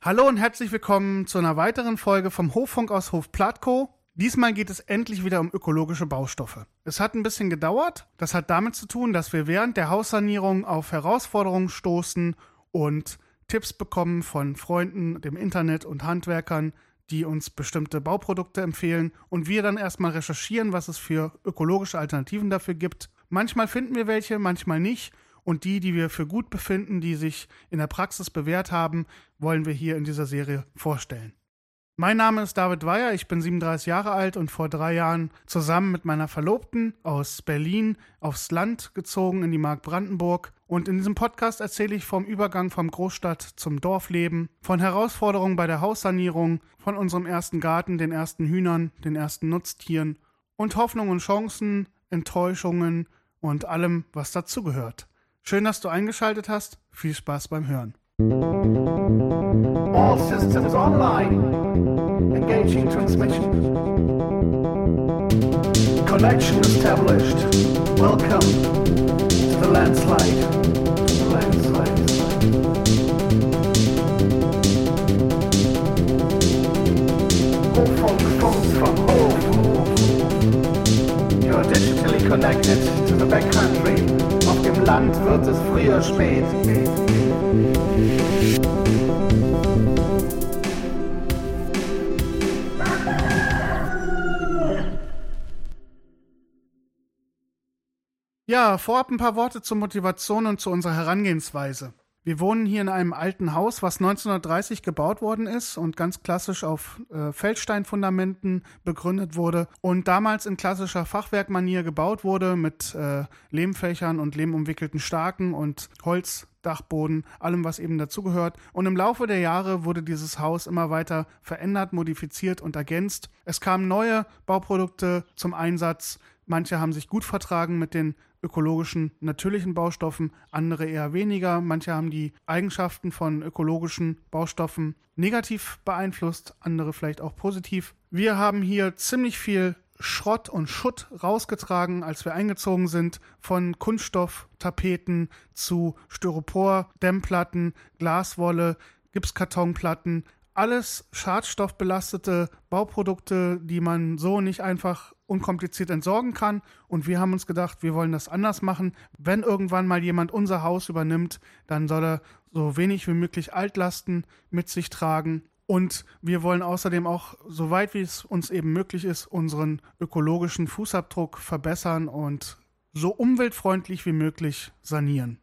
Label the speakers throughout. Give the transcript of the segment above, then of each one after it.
Speaker 1: Hallo und herzlich willkommen zu einer weiteren Folge vom Hoffunk aus Hof Platko. Diesmal geht es endlich wieder um ökologische Baustoffe. Es hat ein bisschen gedauert. Das hat damit zu tun, dass wir während der Haussanierung auf Herausforderungen stoßen und Tipps bekommen von Freunden, dem Internet und Handwerkern, die uns bestimmte Bauprodukte empfehlen und wir dann erstmal recherchieren, was es für ökologische Alternativen dafür gibt. Manchmal finden wir welche, manchmal nicht und die, die wir für gut befinden, die sich in der Praxis bewährt haben, wollen wir hier in dieser Serie vorstellen. Mein Name ist David Weyer, ich bin 37 Jahre alt und vor drei Jahren zusammen mit meiner Verlobten aus Berlin aufs Land gezogen in die Mark Brandenburg. Und in diesem Podcast erzähle ich vom Übergang vom Großstadt zum Dorfleben, von Herausforderungen bei der Haussanierung, von unserem ersten Garten, den ersten Hühnern, den ersten Nutztieren und Hoffnungen und Chancen, Enttäuschungen und allem, was dazugehört. Schön, dass du eingeschaltet hast. Viel Spaß beim Hören. All systems online. Engaging transmission. Connection established. Welcome to the landslide. Connected to the backcountry. Land wird es früher spät. Ja, vorab ein paar Worte zur Motivation und zu unserer Herangehensweise. Wir wohnen hier in einem alten Haus, was 1930 gebaut worden ist und ganz klassisch auf äh, Feldsteinfundamenten begründet wurde und damals in klassischer Fachwerkmanier gebaut wurde mit äh, Lehmfächern und lehmumwickelten Starken und Holzdachboden, allem, was eben dazugehört. Und im Laufe der Jahre wurde dieses Haus immer weiter verändert, modifiziert und ergänzt. Es kamen neue Bauprodukte zum Einsatz. Manche haben sich gut vertragen mit den ökologischen, natürlichen Baustoffen, andere eher weniger. Manche haben die Eigenschaften von ökologischen Baustoffen negativ beeinflusst, andere vielleicht auch positiv. Wir haben hier ziemlich viel Schrott und Schutt rausgetragen, als wir eingezogen sind, von Kunststofftapeten zu Styropor, Dämmplatten, Glaswolle, Gipskartonplatten, alles schadstoffbelastete Bauprodukte, die man so nicht einfach unkompliziert entsorgen kann. Und wir haben uns gedacht, wir wollen das anders machen. Wenn irgendwann mal jemand unser Haus übernimmt, dann soll er so wenig wie möglich Altlasten mit sich tragen. Und wir wollen außerdem auch, so weit wie es uns eben möglich ist, unseren ökologischen Fußabdruck verbessern und so umweltfreundlich wie möglich sanieren.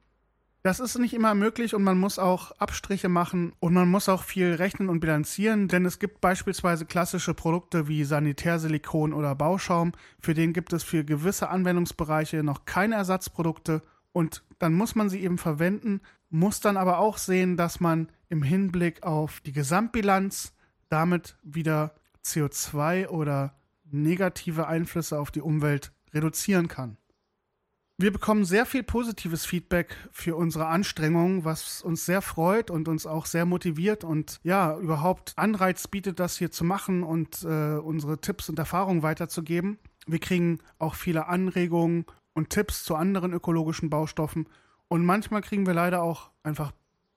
Speaker 1: Das ist nicht immer möglich und man muss auch Abstriche machen und man muss auch viel rechnen und bilanzieren, denn es gibt beispielsweise klassische Produkte wie Sanitärsilikon oder Bauschaum, für den gibt es für gewisse Anwendungsbereiche noch keine Ersatzprodukte und dann muss man sie eben verwenden, muss dann aber auch sehen, dass man im Hinblick auf die Gesamtbilanz damit wieder CO2 oder negative Einflüsse auf die Umwelt reduzieren kann. Wir bekommen sehr viel positives Feedback für unsere Anstrengungen, was uns sehr freut und uns auch sehr motiviert und ja, überhaupt Anreiz bietet, das hier zu machen und äh, unsere Tipps und Erfahrungen weiterzugeben. Wir kriegen auch viele Anregungen und Tipps zu anderen ökologischen Baustoffen und manchmal kriegen wir leider auch einfach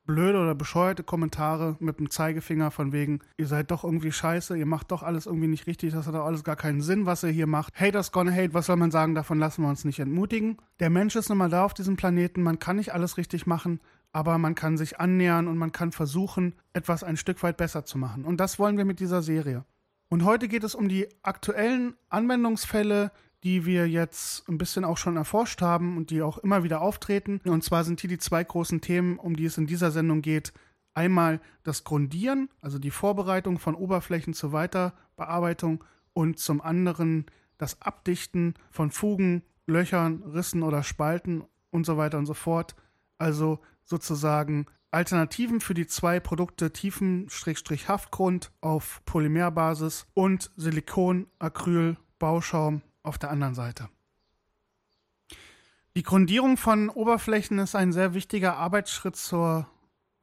Speaker 1: blöde oder bescheuerte Kommentare mit dem Zeigefinger von wegen, ihr seid doch irgendwie scheiße, ihr macht doch alles irgendwie nicht richtig, das hat doch alles gar keinen Sinn, was ihr hier macht. Haters gonna hate, was soll man sagen, davon lassen wir uns nicht entmutigen. Der Mensch ist nun mal da auf diesem Planeten, man kann nicht alles richtig machen, aber man kann sich annähern und man kann versuchen, etwas ein Stück weit besser zu machen. Und das wollen wir mit dieser Serie. Und heute geht es um die aktuellen Anwendungsfälle, die wir jetzt ein bisschen auch schon erforscht haben und die auch immer wieder auftreten. Und zwar sind hier die zwei großen Themen, um die es in dieser Sendung geht. Einmal das Grundieren, also die Vorbereitung von Oberflächen zur Weiterbearbeitung und zum anderen das Abdichten von Fugen, Löchern, Rissen oder Spalten und so weiter und so fort. Also sozusagen Alternativen für die zwei Produkte Tiefen-Haftgrund auf Polymerbasis und Silikon, Acryl, Bauschaum auf der anderen Seite. Die Grundierung von Oberflächen ist ein sehr wichtiger Arbeitsschritt zur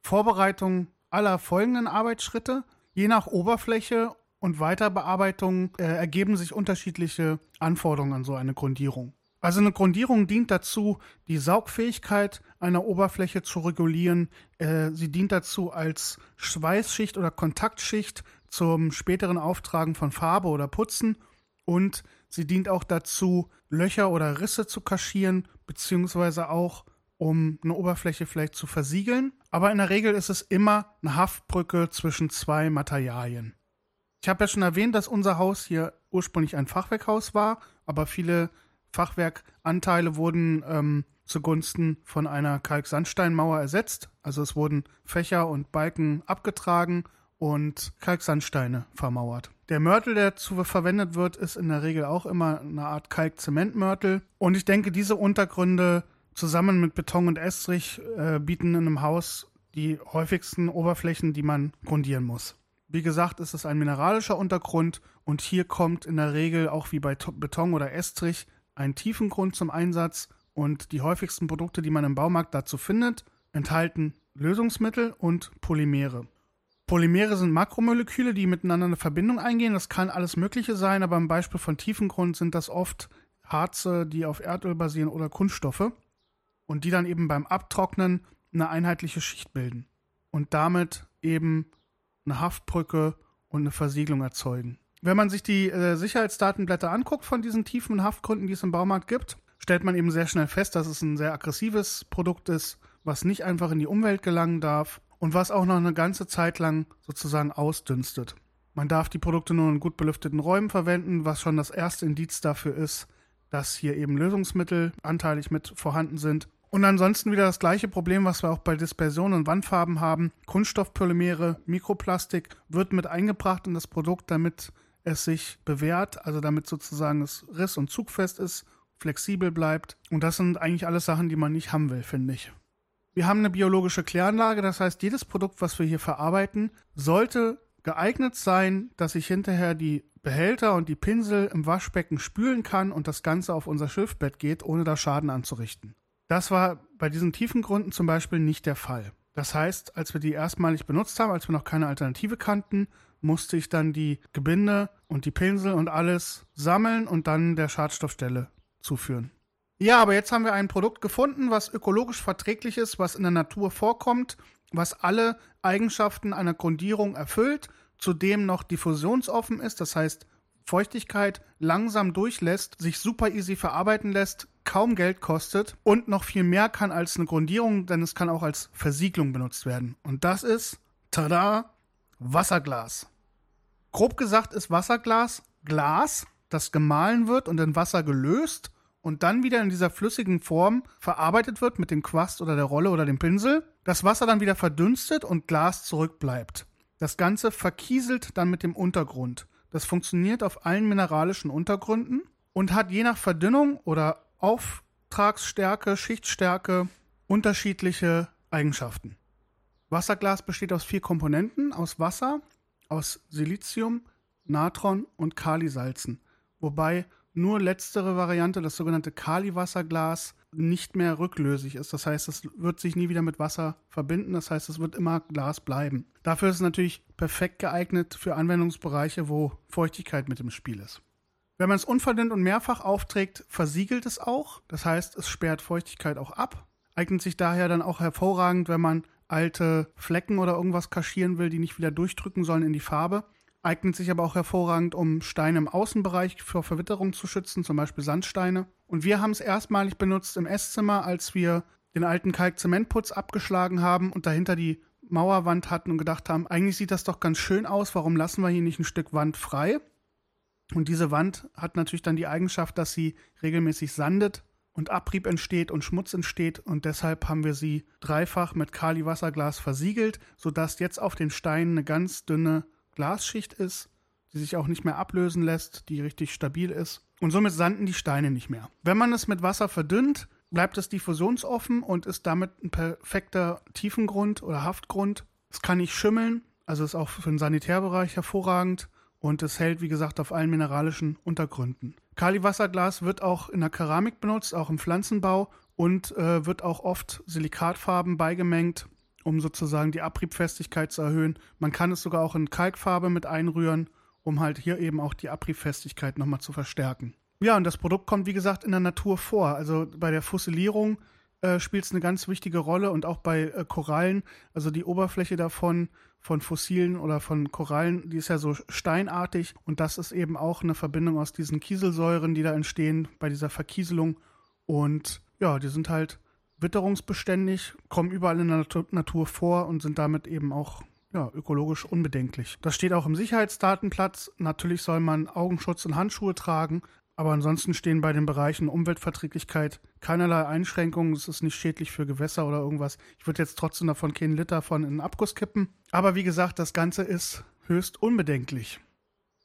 Speaker 1: Vorbereitung aller folgenden Arbeitsschritte. Je nach Oberfläche und Weiterbearbeitung äh, ergeben sich unterschiedliche Anforderungen an so eine Grundierung. Also eine Grundierung dient dazu, die Saugfähigkeit einer Oberfläche zu regulieren. Äh, sie dient dazu als Schweißschicht oder Kontaktschicht zum späteren Auftragen von Farbe oder Putzen und sie dient auch dazu, Löcher oder Risse zu kaschieren, beziehungsweise auch um eine Oberfläche vielleicht zu versiegeln. Aber in der Regel ist es immer eine Haftbrücke zwischen zwei Materialien. Ich habe ja schon erwähnt, dass unser Haus hier ursprünglich ein Fachwerkhaus war, aber viele Fachwerkanteile wurden ähm, zugunsten von einer Kalksandsteinmauer ersetzt. Also es wurden Fächer und Balken abgetragen und Kalksandsteine vermauert. Der Mörtel, der dazu verwendet wird, ist in der Regel auch immer eine Art Kalk-Zementmörtel. Und ich denke, diese Untergründe zusammen mit Beton und Estrich äh, bieten in einem Haus die häufigsten Oberflächen, die man grundieren muss. Wie gesagt, ist es ein mineralischer Untergrund und hier kommt in der Regel auch wie bei Beton oder Estrich ein Tiefengrund zum Einsatz und die häufigsten Produkte, die man im Baumarkt dazu findet, enthalten Lösungsmittel und Polymere. Polymere sind Makromoleküle, die miteinander eine Verbindung eingehen. Das kann alles Mögliche sein, aber im Beispiel von Tiefengrund sind das oft Harze, die auf Erdöl basieren oder Kunststoffe und die dann eben beim Abtrocknen eine einheitliche Schicht bilden und damit eben eine Haftbrücke und eine Versiegelung erzeugen. Wenn man sich die äh, Sicherheitsdatenblätter anguckt von diesen tiefen Haftgründen, die es im Baumarkt gibt, stellt man eben sehr schnell fest, dass es ein sehr aggressives Produkt ist, was nicht einfach in die Umwelt gelangen darf und was auch noch eine ganze Zeit lang sozusagen ausdünstet. Man darf die Produkte nur in gut belüfteten Räumen verwenden, was schon das erste Indiz dafür ist, dass hier eben Lösungsmittel anteilig mit vorhanden sind und ansonsten wieder das gleiche Problem, was wir auch bei Dispersion und Wandfarben haben. Kunststoffpolymere, Mikroplastik wird mit eingebracht in das Produkt, damit es sich bewährt, also damit sozusagen es riss- und zugfest ist, flexibel bleibt. Und das sind eigentlich alles Sachen, die man nicht haben will, finde ich. Wir haben eine biologische Kläranlage, das heißt, jedes Produkt, was wir hier verarbeiten, sollte geeignet sein, dass ich hinterher die Behälter und die Pinsel im Waschbecken spülen kann und das Ganze auf unser Schilfbett geht, ohne da Schaden anzurichten. Das war bei diesen tiefen Gründen zum Beispiel nicht der Fall. Das heißt, als wir die erstmalig benutzt haben, als wir noch keine Alternative kannten, musste ich dann die Gebinde und die Pinsel und alles sammeln und dann der Schadstoffstelle zuführen. Ja, aber jetzt haben wir ein Produkt gefunden, was ökologisch verträglich ist, was in der Natur vorkommt, was alle Eigenschaften einer Grundierung erfüllt, zudem noch diffusionsoffen ist, das heißt Feuchtigkeit langsam durchlässt, sich super easy verarbeiten lässt, kaum Geld kostet und noch viel mehr kann als eine Grundierung, denn es kann auch als Versiegelung benutzt werden. Und das ist, tada, Wasserglas. Grob gesagt ist Wasserglas Glas, das gemahlen wird und in Wasser gelöst und dann wieder in dieser flüssigen Form verarbeitet wird mit dem Quast oder der Rolle oder dem Pinsel. Das Wasser dann wieder verdünstet und Glas zurückbleibt. Das Ganze verkieselt dann mit dem Untergrund. Das funktioniert auf allen mineralischen Untergründen und hat je nach Verdünnung oder Auftragsstärke, Schichtstärke unterschiedliche Eigenschaften. Wasserglas besteht aus vier Komponenten, aus Wasser, aus Silizium, Natron und Kalisalzen, wobei nur letztere Variante, das sogenannte Kaliwasserglas, nicht mehr rücklösig ist. Das heißt, es wird sich nie wieder mit Wasser verbinden. Das heißt, es wird immer Glas bleiben. Dafür ist es natürlich perfekt geeignet für Anwendungsbereiche, wo Feuchtigkeit mit im Spiel ist. Wenn man es unverdünnt und mehrfach aufträgt, versiegelt es auch. Das heißt, es sperrt Feuchtigkeit auch ab. Eignet sich daher dann auch hervorragend, wenn man alte Flecken oder irgendwas kaschieren will, die nicht wieder durchdrücken sollen in die Farbe. Eignet sich aber auch hervorragend, um Steine im Außenbereich vor Verwitterung zu schützen, zum Beispiel Sandsteine. Und wir haben es erstmalig benutzt im Esszimmer, als wir den alten Kalkzementputz abgeschlagen haben und dahinter die Mauerwand hatten und gedacht haben, eigentlich sieht das doch ganz schön aus, warum lassen wir hier nicht ein Stück Wand frei? Und diese Wand hat natürlich dann die Eigenschaft, dass sie regelmäßig sandet und Abrieb entsteht und Schmutz entsteht und deshalb haben wir sie dreifach mit Kaliwasserglas versiegelt, sodass jetzt auf den Steinen eine ganz dünne Glasschicht ist, die sich auch nicht mehr ablösen lässt, die richtig stabil ist. Und somit sanden die Steine nicht mehr. Wenn man es mit Wasser verdünnt, bleibt es diffusionsoffen und ist damit ein perfekter Tiefengrund oder Haftgrund. Es kann nicht schimmeln, also ist auch für den Sanitärbereich hervorragend und es hält, wie gesagt, auf allen mineralischen Untergründen. Kaliwasserglas wird auch in der Keramik benutzt, auch im Pflanzenbau und äh, wird auch oft Silikatfarben beigemengt um sozusagen die Abriebfestigkeit zu erhöhen. Man kann es sogar auch in Kalkfarbe mit einrühren, um halt hier eben auch die Abriebfestigkeit nochmal zu verstärken. Ja, und das Produkt kommt, wie gesagt, in der Natur vor. Also bei der Fossilierung äh, spielt es eine ganz wichtige Rolle und auch bei äh, Korallen, also die Oberfläche davon, von Fossilen oder von Korallen, die ist ja so steinartig und das ist eben auch eine Verbindung aus diesen Kieselsäuren, die da entstehen bei dieser Verkieselung. Und ja, die sind halt witterungsbeständig, kommen überall in der Natur vor und sind damit eben auch ja, ökologisch unbedenklich. Das steht auch im Sicherheitsdatenplatz. Natürlich soll man Augenschutz und Handschuhe tragen, aber ansonsten stehen bei den Bereichen Umweltverträglichkeit keinerlei Einschränkungen. Es ist nicht schädlich für Gewässer oder irgendwas. Ich würde jetzt trotzdem davon keinen Liter von in den Abguss kippen. Aber wie gesagt, das Ganze ist höchst unbedenklich.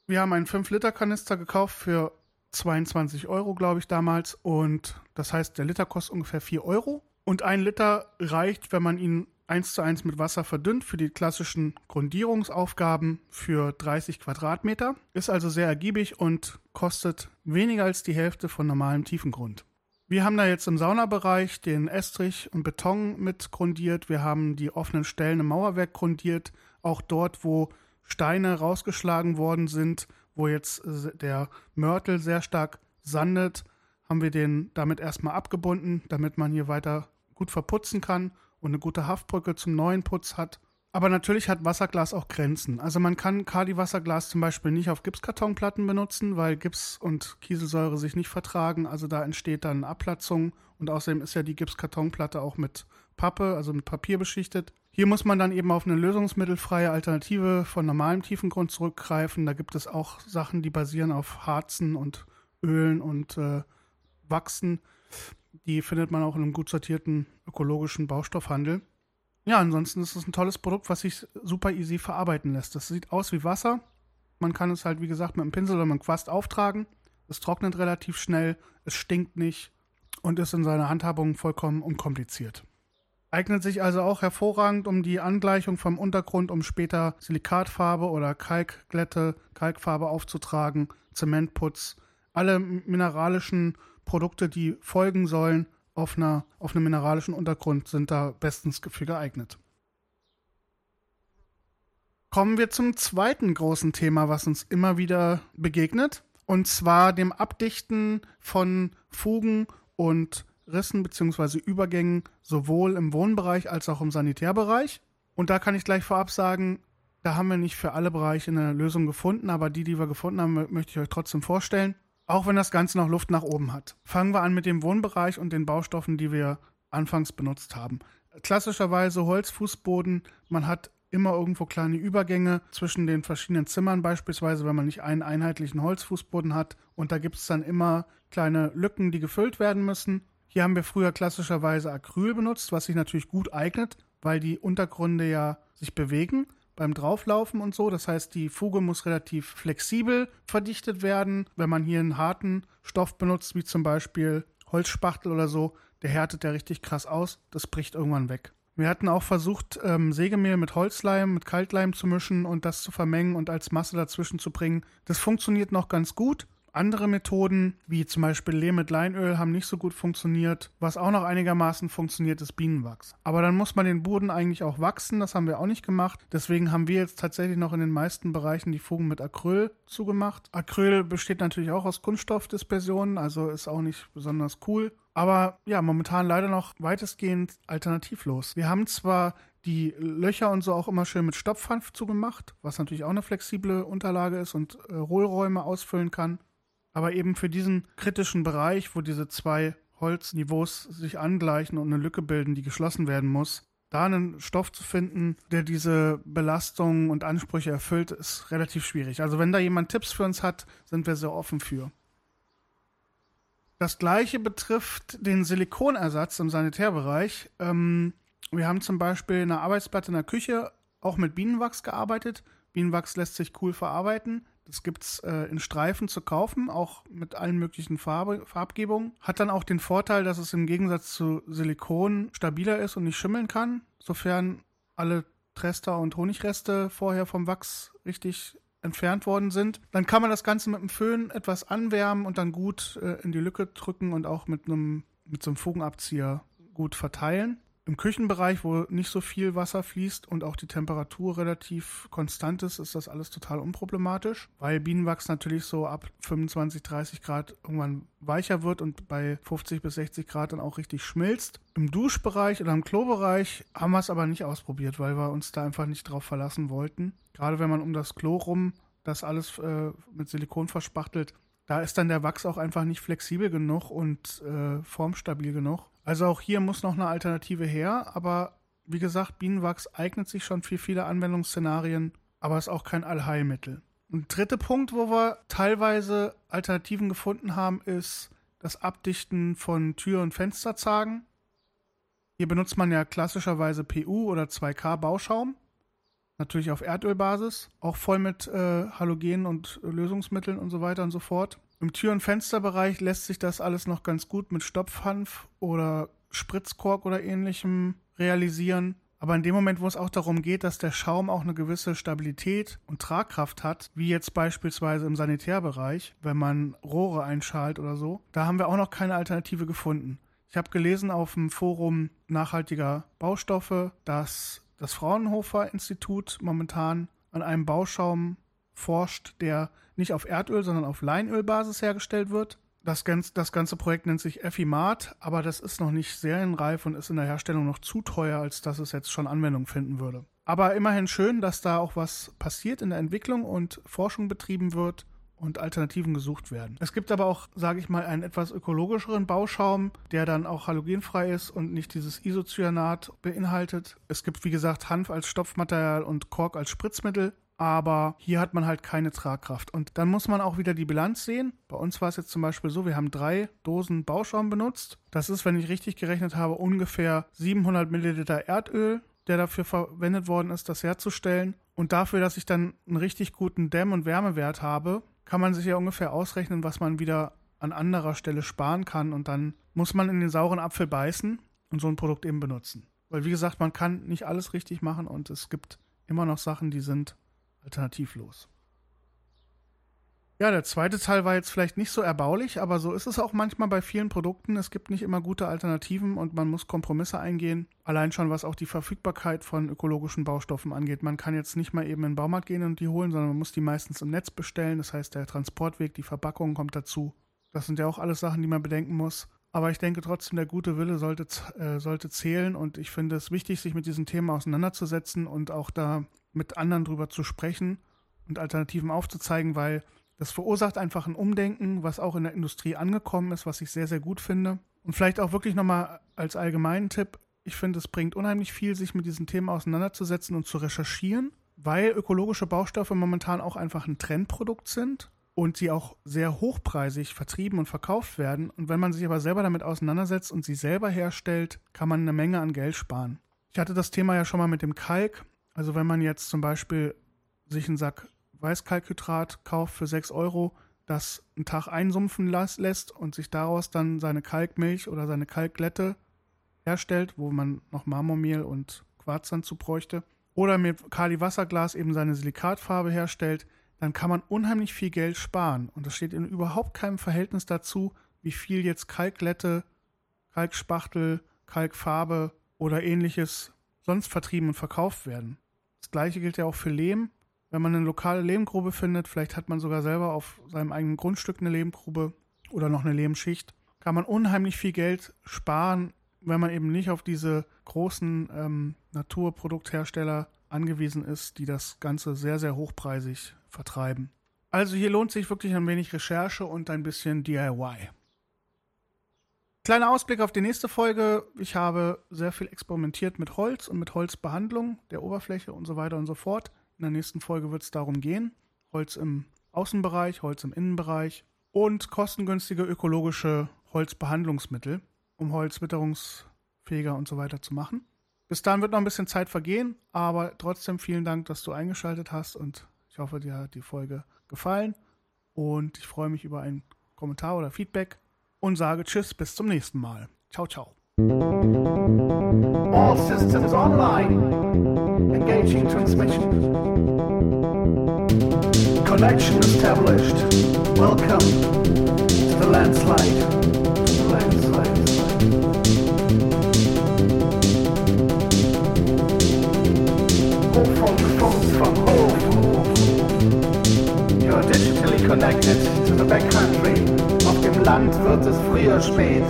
Speaker 1: Wir haben einen 5-Liter-Kanister gekauft für 22 Euro, glaube ich, damals. Und das heißt, der Liter kostet ungefähr 4 Euro. Und ein Liter reicht, wenn man ihn eins zu eins mit Wasser verdünnt für die klassischen Grundierungsaufgaben für 30 Quadratmeter. Ist also sehr ergiebig und kostet weniger als die Hälfte von normalem Tiefengrund. Wir haben da jetzt im Saunabereich den Estrich und Beton mit grundiert. Wir haben die offenen Stellen im Mauerwerk grundiert. Auch dort, wo Steine rausgeschlagen worden sind, wo jetzt äh, der Mörtel sehr stark sandet, haben wir den damit erstmal abgebunden, damit man hier weiter gut verputzen kann und eine gute Haftbrücke zum neuen Putz hat. Aber natürlich hat Wasserglas auch Grenzen. Also man kann Kali-Wasserglas zum Beispiel nicht auf Gipskartonplatten benutzen, weil Gips und Kieselsäure sich nicht vertragen. Also da entsteht dann Abplatzung und außerdem ist ja die Gipskartonplatte auch mit Pappe, also mit Papier beschichtet. Hier muss man dann eben auf eine lösungsmittelfreie Alternative von normalem Tiefengrund zurückgreifen. Da gibt es auch Sachen, die basieren auf Harzen und Ölen und äh, Wachsen. Die findet man auch in einem gut sortierten ökologischen Baustoffhandel. Ja, ansonsten ist es ein tolles Produkt, was sich super easy verarbeiten lässt. Das sieht aus wie Wasser. Man kann es halt, wie gesagt, mit einem Pinsel oder mit einem Quast auftragen. Es trocknet relativ schnell, es stinkt nicht und ist in seiner Handhabung vollkommen unkompliziert. Eignet sich also auch hervorragend um die Angleichung vom Untergrund, um später Silikatfarbe oder Kalkglätte, Kalkfarbe aufzutragen, Zementputz, alle mineralischen Produkte, die folgen sollen auf, einer, auf einem mineralischen Untergrund, sind da bestens für geeignet. Kommen wir zum zweiten großen Thema, was uns immer wieder begegnet, und zwar dem Abdichten von Fugen und Rissen bzw. Übergängen sowohl im Wohnbereich als auch im Sanitärbereich. Und da kann ich gleich vorab sagen, da haben wir nicht für alle Bereiche eine Lösung gefunden, aber die, die wir gefunden haben, möchte ich euch trotzdem vorstellen auch wenn das Ganze noch Luft nach oben hat. Fangen wir an mit dem Wohnbereich und den Baustoffen, die wir anfangs benutzt haben. Klassischerweise Holzfußboden, man hat immer irgendwo kleine Übergänge zwischen den verschiedenen Zimmern, beispielsweise wenn man nicht einen einheitlichen Holzfußboden hat. Und da gibt es dann immer kleine Lücken, die gefüllt werden müssen. Hier haben wir früher klassischerweise Acryl benutzt, was sich natürlich gut eignet, weil die Untergründe ja sich bewegen beim Drauflaufen und so. Das heißt, die Fuge muss relativ flexibel verdichtet werden. Wenn man hier einen harten Stoff benutzt, wie zum Beispiel Holzspachtel oder so, der härtet ja richtig krass aus. Das bricht irgendwann weg. Wir hatten auch versucht, ähm, Sägemehl mit Holzleim, mit Kaltleim zu mischen und das zu vermengen und als Masse dazwischen zu bringen. Das funktioniert noch ganz gut, andere Methoden, wie zum Beispiel Lehm mit Leinöl, haben nicht so gut funktioniert. Was auch noch einigermaßen funktioniert, ist Bienenwachs. Aber dann muss man den Boden eigentlich auch wachsen. Das haben wir auch nicht gemacht. Deswegen haben wir jetzt tatsächlich noch in den meisten Bereichen die Fugen mit Acryl zugemacht. Acryl besteht natürlich auch aus Kunststoffdispersionen, also ist auch nicht besonders cool. Aber ja, momentan leider noch weitestgehend alternativlos. Wir haben zwar die Löcher und so auch immer schön mit Stopfhanf zugemacht, was natürlich auch eine flexible Unterlage ist und äh, Hohlräume ausfüllen kann. Aber eben für diesen kritischen Bereich, wo diese zwei Holzniveaus sich angleichen und eine Lücke bilden, die geschlossen werden muss, da einen Stoff zu finden, der diese Belastungen und Ansprüche erfüllt, ist relativ schwierig. Also wenn da jemand Tipps für uns hat, sind wir sehr offen für. Das gleiche betrifft den Silikonersatz im Sanitärbereich. Ähm, wir haben zum Beispiel eine Arbeitsplatte in der Küche auch mit Bienenwachs gearbeitet. Bienenwachs lässt sich cool verarbeiten. Das gibt es äh, in Streifen zu kaufen, auch mit allen möglichen Farbe, Farbgebungen. Hat dann auch den Vorteil, dass es im Gegensatz zu Silikon stabiler ist und nicht schimmeln kann, sofern alle Trester und Honigreste vorher vom Wachs richtig entfernt worden sind. Dann kann man das Ganze mit dem Föhn etwas anwärmen und dann gut äh, in die Lücke drücken und auch mit einem mit so einem Fugenabzieher gut verteilen. Im Küchenbereich, wo nicht so viel Wasser fließt und auch die Temperatur relativ konstant ist, ist das alles total unproblematisch, weil Bienenwachs natürlich so ab 25, 30 Grad irgendwann weicher wird und bei 50 bis 60 Grad dann auch richtig schmilzt. Im Duschbereich oder im Klobereich haben wir es aber nicht ausprobiert, weil wir uns da einfach nicht drauf verlassen wollten. Gerade wenn man um das Klo rum das alles äh, mit Silikon verspachtelt, da ist dann der Wachs auch einfach nicht flexibel genug und äh, formstabil genug. Also auch hier muss noch eine Alternative her, aber wie gesagt, Bienenwachs eignet sich schon für viele Anwendungsszenarien, aber ist auch kein Allheilmittel. Ein dritter Punkt, wo wir teilweise Alternativen gefunden haben, ist das Abdichten von Tür- und Fensterzagen. Hier benutzt man ja klassischerweise PU oder 2K Bauschaum. Natürlich auf Erdölbasis, auch voll mit äh, Halogen und Lösungsmitteln und so weiter und so fort. Im Tür- und Fensterbereich lässt sich das alles noch ganz gut mit Stopfhanf oder Spritzkork oder ähnlichem realisieren. Aber in dem Moment, wo es auch darum geht, dass der Schaum auch eine gewisse Stabilität und Tragkraft hat, wie jetzt beispielsweise im Sanitärbereich, wenn man Rohre einschalt oder so, da haben wir auch noch keine Alternative gefunden. Ich habe gelesen auf dem Forum nachhaltiger Baustoffe, dass das Fraunhofer Institut momentan an einem Bauschaum forscht, der nicht auf Erdöl, sondern auf Leinölbasis hergestellt wird. Das, ganz, das ganze Projekt nennt sich Effimat, aber das ist noch nicht serienreif und ist in der Herstellung noch zu teuer, als dass es jetzt schon Anwendung finden würde. Aber immerhin schön, dass da auch was passiert in der Entwicklung und Forschung betrieben wird und Alternativen gesucht werden. Es gibt aber auch, sage ich mal, einen etwas ökologischeren Bauschaum, der dann auch halogenfrei ist und nicht dieses Isocyanat beinhaltet. Es gibt, wie gesagt, Hanf als Stopfmaterial und Kork als Spritzmittel aber hier hat man halt keine Tragkraft. Und dann muss man auch wieder die Bilanz sehen. Bei uns war es jetzt zum Beispiel so, wir haben drei Dosen Bauschaum benutzt. Das ist, wenn ich richtig gerechnet habe, ungefähr 700 Milliliter Erdöl, der dafür verwendet worden ist, das herzustellen. Und dafür, dass ich dann einen richtig guten Dämm- und Wärmewert habe, kann man sich ja ungefähr ausrechnen, was man wieder an anderer Stelle sparen kann. Und dann muss man in den sauren Apfel beißen und so ein Produkt eben benutzen. Weil, wie gesagt, man kann nicht alles richtig machen und es gibt immer noch Sachen, die sind alternativlos. Ja, der zweite Teil war jetzt vielleicht nicht so erbaulich, aber so ist es auch manchmal bei vielen Produkten. Es gibt nicht immer gute Alternativen und man muss Kompromisse eingehen. Allein schon was auch die Verfügbarkeit von ökologischen Baustoffen angeht. Man kann jetzt nicht mal eben in den Baumarkt gehen und die holen, sondern man muss die meistens im Netz bestellen. Das heißt, der Transportweg, die Verpackung kommt dazu. Das sind ja auch alles Sachen, die man bedenken muss. Aber ich denke trotzdem, der gute Wille sollte, äh, sollte zählen und ich finde es wichtig, sich mit diesem Thema auseinanderzusetzen und auch da mit anderen drüber zu sprechen und Alternativen aufzuzeigen, weil das verursacht einfach ein Umdenken, was auch in der Industrie angekommen ist, was ich sehr, sehr gut finde. Und vielleicht auch wirklich nochmal als allgemeinen Tipp, ich finde, es bringt unheimlich viel, sich mit diesen Themen auseinanderzusetzen und zu recherchieren, weil ökologische Baustoffe momentan auch einfach ein Trendprodukt sind und sie auch sehr hochpreisig vertrieben und verkauft werden. Und wenn man sich aber selber damit auseinandersetzt und sie selber herstellt, kann man eine Menge an Geld sparen. Ich hatte das Thema ja schon mal mit dem Kalk. Also wenn man jetzt zum Beispiel sich einen Sack Weißkalkhydrat kauft für 6 Euro, das einen Tag einsumpfen lässt und sich daraus dann seine Kalkmilch oder seine Kalkglätte herstellt, wo man noch Marmormehl und Quarz dann zu bräuchte, oder mit Kali-Wasserglas eben seine Silikatfarbe herstellt, dann kann man unheimlich viel Geld sparen. Und das steht in überhaupt keinem Verhältnis dazu, wie viel jetzt Kalkglätte, Kalkspachtel, Kalkfarbe oder ähnliches sonst vertrieben und verkauft werden. Das gleiche gilt ja auch für Lehm. Wenn man eine lokale Lehmgrube findet, vielleicht hat man sogar selber auf seinem eigenen Grundstück eine Lehmgrube oder noch eine Lehmschicht, kann man unheimlich viel Geld sparen, wenn man eben nicht auf diese großen ähm, Naturprodukthersteller angewiesen ist, die das Ganze sehr, sehr hochpreisig vertreiben. Also hier lohnt sich wirklich ein wenig Recherche und ein bisschen DIY. Kleiner Ausblick auf die nächste Folge. Ich habe sehr viel experimentiert mit Holz und mit Holzbehandlung der Oberfläche und so weiter und so fort. In der nächsten Folge wird es darum gehen. Holz im Außenbereich, Holz im Innenbereich und kostengünstige ökologische Holzbehandlungsmittel, um Holz witterungsfähiger und so weiter zu machen. Bis dahin wird noch ein bisschen Zeit vergehen, aber trotzdem vielen Dank, dass du eingeschaltet hast und ich hoffe, dir hat die Folge gefallen und ich freue mich über einen Kommentar oder Feedback und sage Tschüss, bis zum nächsten Mal. Ciao, ciao. All systems online. Engaging transmission. Connection established. Welcome to the landslide. The landslide. Home from, from, from home. You're digitally connected to the backcountry landslide.
Speaker 2: spät.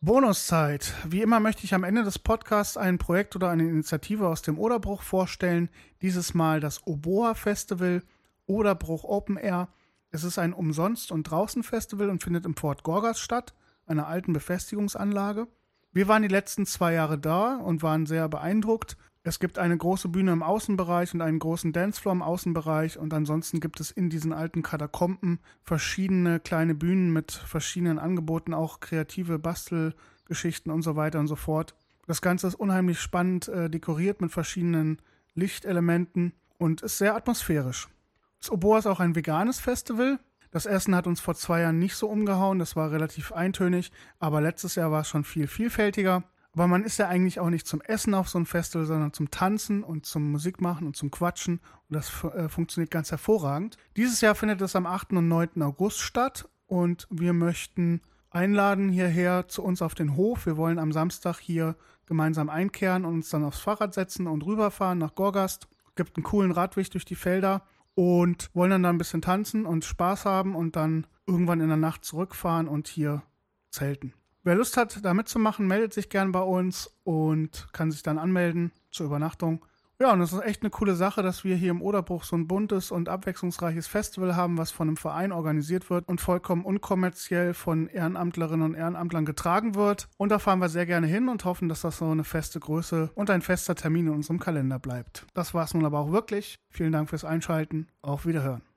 Speaker 1: Bonuszeit. Wie immer möchte ich am Ende des Podcasts ein Projekt oder eine Initiative aus dem Oderbruch vorstellen. Dieses Mal das Oboa Festival Oderbruch Open Air. Es ist ein Umsonst- und Draußen-Festival und findet im Fort Gorgas statt, einer alten Befestigungsanlage. Wir waren die letzten zwei Jahre da und waren sehr beeindruckt. Es gibt eine große Bühne im Außenbereich und einen großen Dancefloor im Außenbereich und ansonsten gibt es in diesen alten Katakomben verschiedene kleine Bühnen mit verschiedenen Angeboten, auch kreative Bastelgeschichten und so weiter und so fort. Das Ganze ist unheimlich spannend äh, dekoriert mit verschiedenen Lichtelementen und ist sehr atmosphärisch. Das Oboa ist auch ein veganes Festival. Das Essen hat uns vor zwei Jahren nicht so umgehauen, das war relativ eintönig, aber letztes Jahr war es schon viel vielfältiger. Aber man ist ja eigentlich auch nicht zum Essen auf so einem Festival, sondern zum Tanzen und zum Musikmachen und zum Quatschen. Und das äh, funktioniert ganz hervorragend. Dieses Jahr findet es am 8. und 9. August statt und wir möchten einladen hierher zu uns auf den Hof. Wir wollen am Samstag hier gemeinsam einkehren und uns dann aufs Fahrrad setzen und rüberfahren nach Gorgast. Gibt einen coolen Radweg durch die Felder und wollen dann da ein bisschen tanzen und Spaß haben und dann irgendwann in der Nacht zurückfahren und hier zelten. Wer Lust hat, da mitzumachen, meldet sich gern bei uns und kann sich dann anmelden zur Übernachtung. Ja, und es ist echt eine coole Sache, dass wir hier im Oderbruch so ein buntes und abwechslungsreiches Festival haben, was von einem Verein organisiert wird und vollkommen unkommerziell von Ehrenamtlerinnen und Ehrenamtlern getragen wird. Und da fahren wir sehr gerne hin und hoffen, dass das so eine feste Größe und ein fester Termin in unserem Kalender bleibt. Das war es nun aber auch wirklich. Vielen Dank fürs Einschalten. Auf Wiederhören.